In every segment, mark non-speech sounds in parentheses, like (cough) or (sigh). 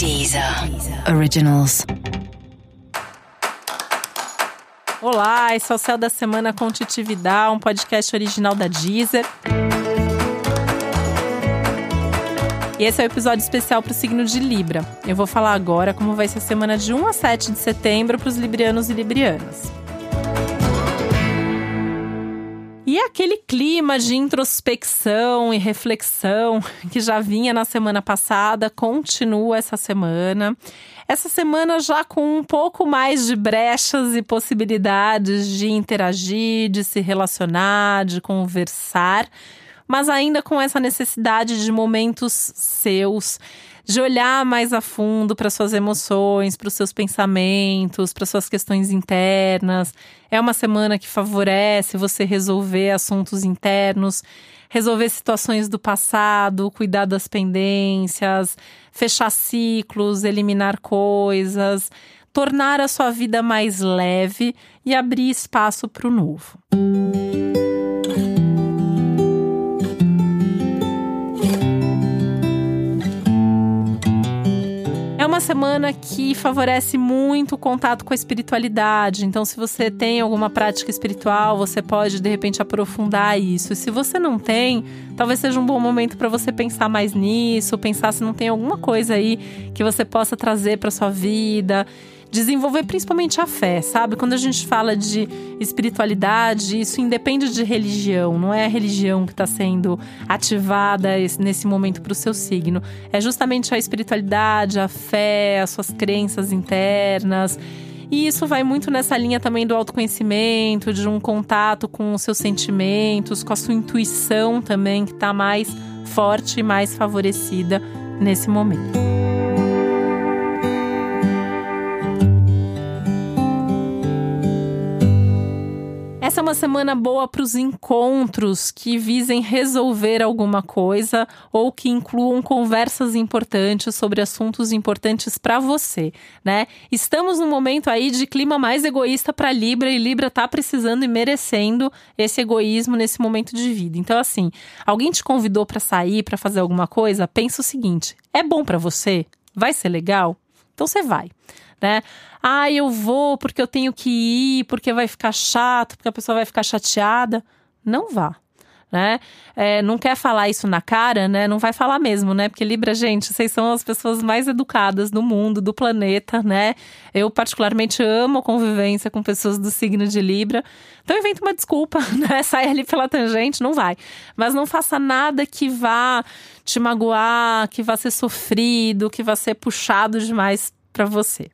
Deezer Originals. Olá, esse é o Céu da Semana com Titividade, um podcast original da Deezer. E esse é o episódio especial para o signo de Libra. Eu vou falar agora como vai ser a semana de 1 a 7 de setembro para os librianos e librianas. E aquele clima de introspecção e reflexão que já vinha na semana passada continua essa semana. Essa semana já com um pouco mais de brechas e possibilidades de interagir, de se relacionar, de conversar, mas ainda com essa necessidade de momentos seus de olhar mais a fundo para suas emoções, para os seus pensamentos, para suas questões internas. É uma semana que favorece você resolver assuntos internos, resolver situações do passado, cuidar das pendências, fechar ciclos, eliminar coisas, tornar a sua vida mais leve e abrir espaço para o novo. uma semana que favorece muito o contato com a espiritualidade. Então, se você tem alguma prática espiritual, você pode de repente aprofundar isso. Se você não tem, talvez seja um bom momento para você pensar mais nisso, pensar se não tem alguma coisa aí que você possa trazer para sua vida desenvolver principalmente a fé, sabe? Quando a gente fala de espiritualidade, isso independe de religião, não é a religião que está sendo ativada nesse momento para o seu signo. É justamente a espiritualidade, a fé, as suas crenças internas. E isso vai muito nessa linha também do autoconhecimento, de um contato com os seus sentimentos, com a sua intuição também, que está mais forte e mais favorecida nesse momento. Essa é uma semana boa para os encontros que visem resolver alguma coisa ou que incluam conversas importantes sobre assuntos importantes para você, né? Estamos num momento aí de clima mais egoísta para Libra e Libra tá precisando e merecendo esse egoísmo nesse momento de vida. Então assim, alguém te convidou para sair, para fazer alguma coisa, pensa o seguinte: é bom para você? Vai ser legal? Então você vai né? Ah, eu vou porque eu tenho que ir, porque vai ficar chato, porque a pessoa vai ficar chateada. Não vá. Né? É, não quer falar isso na cara, né? Não vai falar mesmo, né? Porque Libra, gente, vocês são as pessoas mais educadas do mundo, do planeta, né? Eu particularmente amo a convivência com pessoas do signo de Libra. Então inventa uma desculpa, (laughs) né? Sai ali pela tangente, não vai. Mas não faça nada que vá te magoar, que vá ser sofrido, que vá ser puxado demais para você.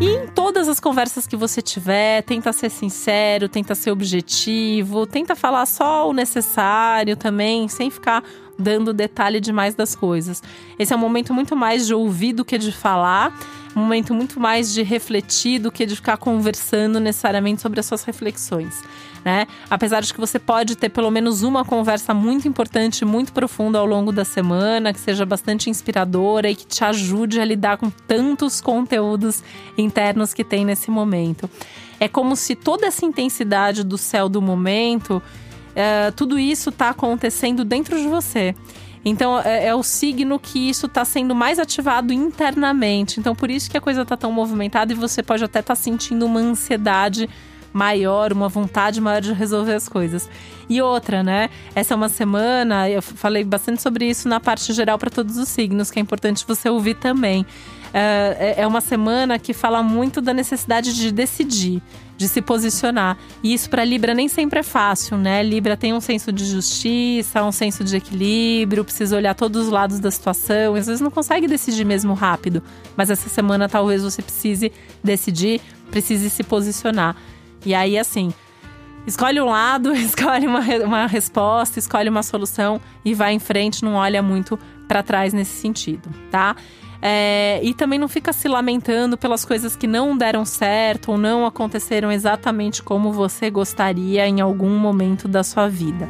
Em todas as conversas que você tiver, tenta ser sincero, tenta ser objetivo, tenta falar só o necessário também, sem ficar dando detalhe demais das coisas. Esse é um momento muito mais de ouvir do que de falar, um momento muito mais de refletir do que de ficar conversando necessariamente sobre as suas reflexões né? Apesar de que você pode ter pelo menos uma conversa muito importante, muito profunda ao longo da semana, que seja bastante inspiradora e que te ajude a lidar com tantos conteúdos internos que tem nesse momento. É como se toda essa intensidade do céu do momento, é, tudo isso está acontecendo dentro de você. Então é, é, o signo que isso está sendo mais ativado internamente. Então por isso que a coisa está tão movimentada e você pode até estar tá sentindo uma ansiedade maior, uma vontade maior de resolver as coisas. E outra, né? Essa é uma semana, eu falei bastante sobre isso na parte geral para todos os signos, que é importante você ouvir também. É, é, é uma semana que fala muito da necessidade de decidir, de se posicionar. E isso para Libra nem sempre é fácil, né? Libra tem um senso de justiça, um senso de equilíbrio, precisa olhar todos os lados da situação, às vezes não consegue decidir mesmo rápido. Mas essa semana talvez você precise decidir, precise se posicionar. E aí, assim, escolhe um lado, (laughs) escolhe uma, uma resposta, escolhe uma solução e vai em frente, não olha muito para trás nesse sentido, tá? É, e também não fica se lamentando pelas coisas que não deram certo ou não aconteceram exatamente como você gostaria em algum momento da sua vida.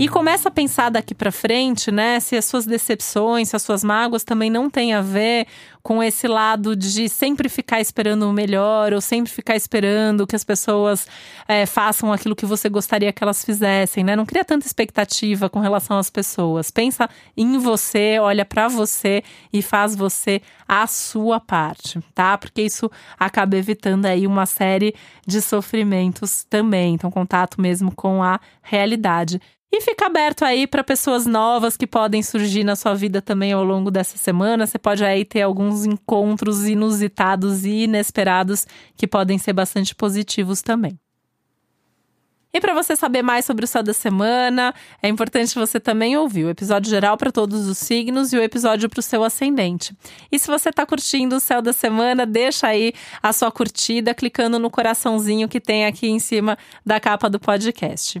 E começa a pensar daqui para frente, né, se as suas decepções, se as suas mágoas também não têm a ver com esse lado de sempre ficar esperando o melhor ou sempre ficar esperando que as pessoas é, façam aquilo que você gostaria que elas fizessem, né? Não cria tanta expectativa com relação às pessoas. Pensa em você, olha para você e faz você a sua parte, tá? Porque isso acaba evitando aí uma série de sofrimentos também. Então, contato mesmo com a realidade. E fica aberto aí para pessoas novas que podem surgir na sua vida também ao longo dessa semana. Você pode aí ter alguns encontros inusitados e inesperados que podem ser bastante positivos também. E para você saber mais sobre o céu da semana, é importante você também ouvir o episódio geral para todos os signos e o episódio para o seu ascendente. E se você está curtindo o céu da semana, deixa aí a sua curtida clicando no coraçãozinho que tem aqui em cima da capa do podcast.